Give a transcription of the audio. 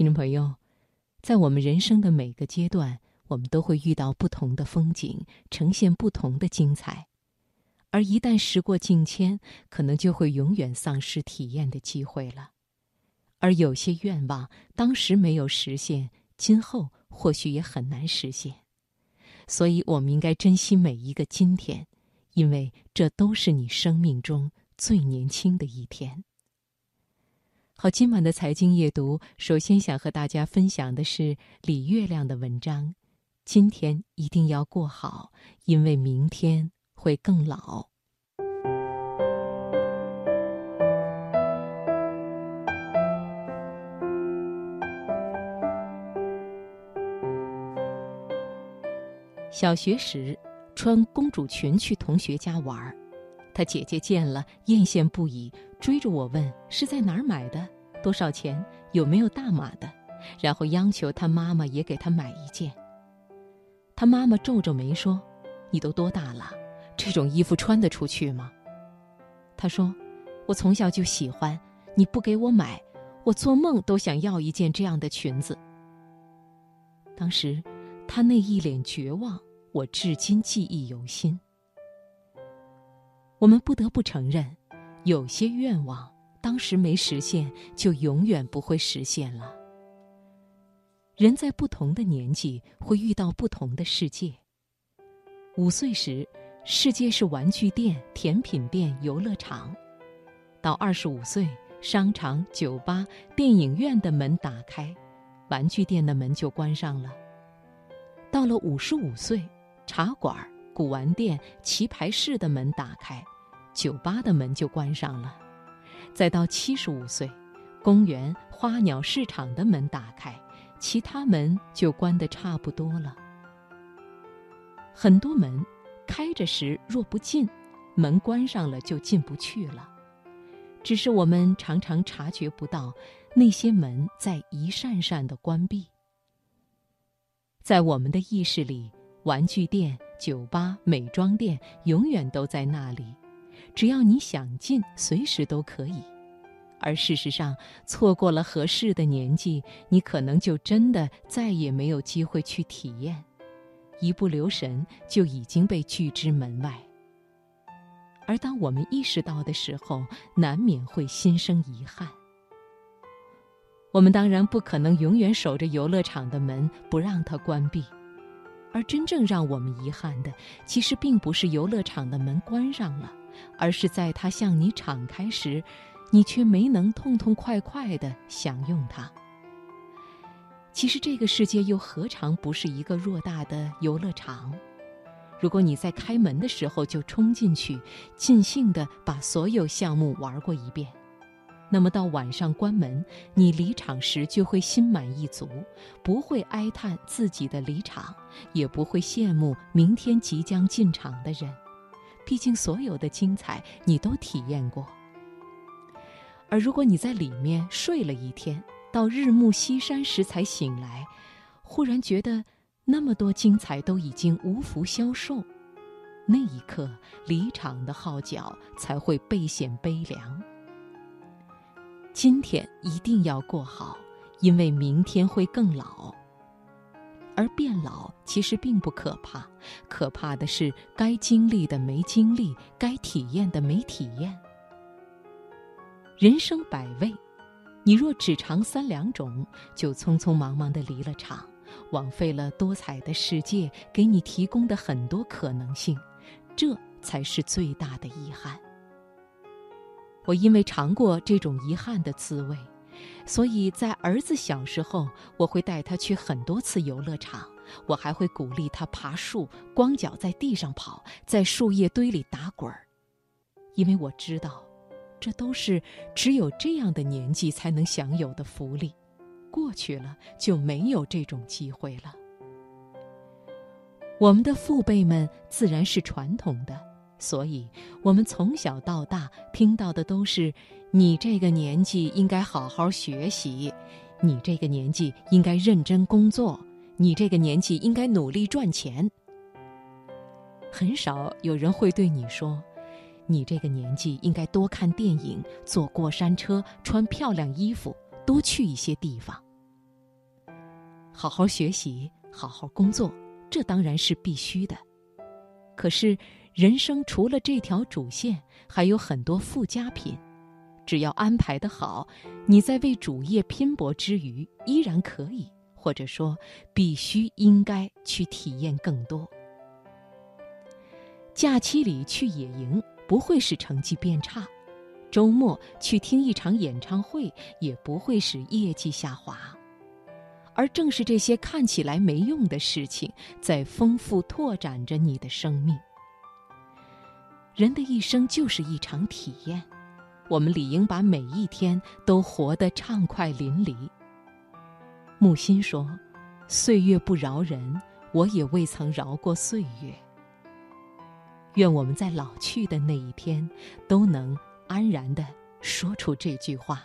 听众朋友，在我们人生的每个阶段，我们都会遇到不同的风景，呈现不同的精彩。而一旦时过境迁，可能就会永远丧失体验的机会了。而有些愿望当时没有实现，今后或许也很难实现。所以，我们应该珍惜每一个今天，因为这都是你生命中最年轻的一天。好，今晚的财经夜读，首先想和大家分享的是李月亮的文章。今天一定要过好，因为明天会更老。小学时，穿公主裙去同学家玩儿。他姐姐见了，艳羡不已，追着我问：“是在哪儿买的？多少钱？有没有大码的？”然后央求他妈妈也给他买一件。他妈妈皱皱眉说：“你都多大了？这种衣服穿得出去吗？”他说：“我从小就喜欢，你不给我买，我做梦都想要一件这样的裙子。”当时，他那一脸绝望，我至今记忆犹新。我们不得不承认，有些愿望当时没实现，就永远不会实现了。人在不同的年纪会遇到不同的世界。五岁时，世界是玩具店、甜品店、游乐场；到二十五岁，商场、酒吧、电影院的门打开，玩具店的门就关上了；到了五十五岁，茶馆、古玩店、棋牌室的门打开。酒吧的门就关上了，再到七十五岁，公园、花鸟市场的门打开，其他门就关得差不多了。很多门开着时若不进，门关上了就进不去了。只是我们常常察觉不到，那些门在一扇扇的关闭。在我们的意识里，玩具店、酒吧、美妆店永远都在那里。只要你想进，随时都可以。而事实上，错过了合适的年纪，你可能就真的再也没有机会去体验，一不留神就已经被拒之门外。而当我们意识到的时候，难免会心生遗憾。我们当然不可能永远守着游乐场的门不让它关闭，而真正让我们遗憾的，其实并不是游乐场的门关上了。而是在它向你敞开时，你却没能痛痛快快地享用它。其实这个世界又何尝不是一个偌大的游乐场？如果你在开门的时候就冲进去，尽兴地把所有项目玩过一遍，那么到晚上关门，你离场时就会心满意足，不会哀叹自己的离场，也不会羡慕明天即将进场的人。毕竟，所有的精彩你都体验过。而如果你在里面睡了一天，到日暮西山时才醒来，忽然觉得那么多精彩都已经无福消受，那一刻离场的号角才会倍显悲凉。今天一定要过好，因为明天会更老。而变老其实并不可怕，可怕的是该经历的没经历，该体验的没体验。人生百味，你若只尝三两种，就匆匆忙忙的离了场，枉费了多彩的世界给你提供的很多可能性，这才是最大的遗憾。我因为尝过这种遗憾的滋味。所以在儿子小时候，我会带他去很多次游乐场，我还会鼓励他爬树，光脚在地上跑，在树叶堆里打滚儿，因为我知道，这都是只有这样的年纪才能享有的福利，过去了就没有这种机会了。我们的父辈们自然是传统的。所以，我们从小到大听到的都是：你这个年纪应该好好学习，你这个年纪应该认真工作，你这个年纪应该努力赚钱。很少有人会对你说：你这个年纪应该多看电影，坐过山车，穿漂亮衣服，多去一些地方。好好学习，好好工作，这当然是必须的。可是，人生除了这条主线，还有很多附加品。只要安排的好，你在为主业拼搏之余，依然可以，或者说必须应该去体验更多。假期里去野营不会使成绩变差，周末去听一场演唱会也不会使业绩下滑，而正是这些看起来没用的事情，在丰富拓展着你的生命。人的一生就是一场体验。我们理应把每一天都活得畅快淋漓。木心说：“岁月不饶人，我也未曾饶过岁月。”愿我们在老去的那一天，都能安然地说出这句话。